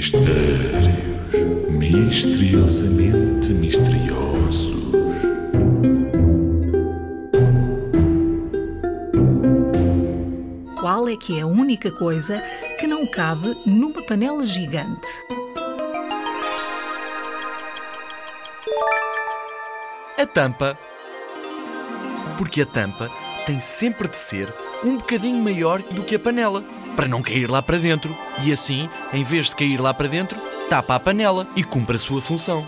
Mistérios misteriosamente misteriosos. Qual é que é a única coisa que não cabe numa panela gigante? A tampa. Porque a tampa tem sempre de ser um bocadinho maior do que a panela, para não cair lá para dentro. E assim, em vez de cair lá para dentro, tapa a panela e cumpre a sua função.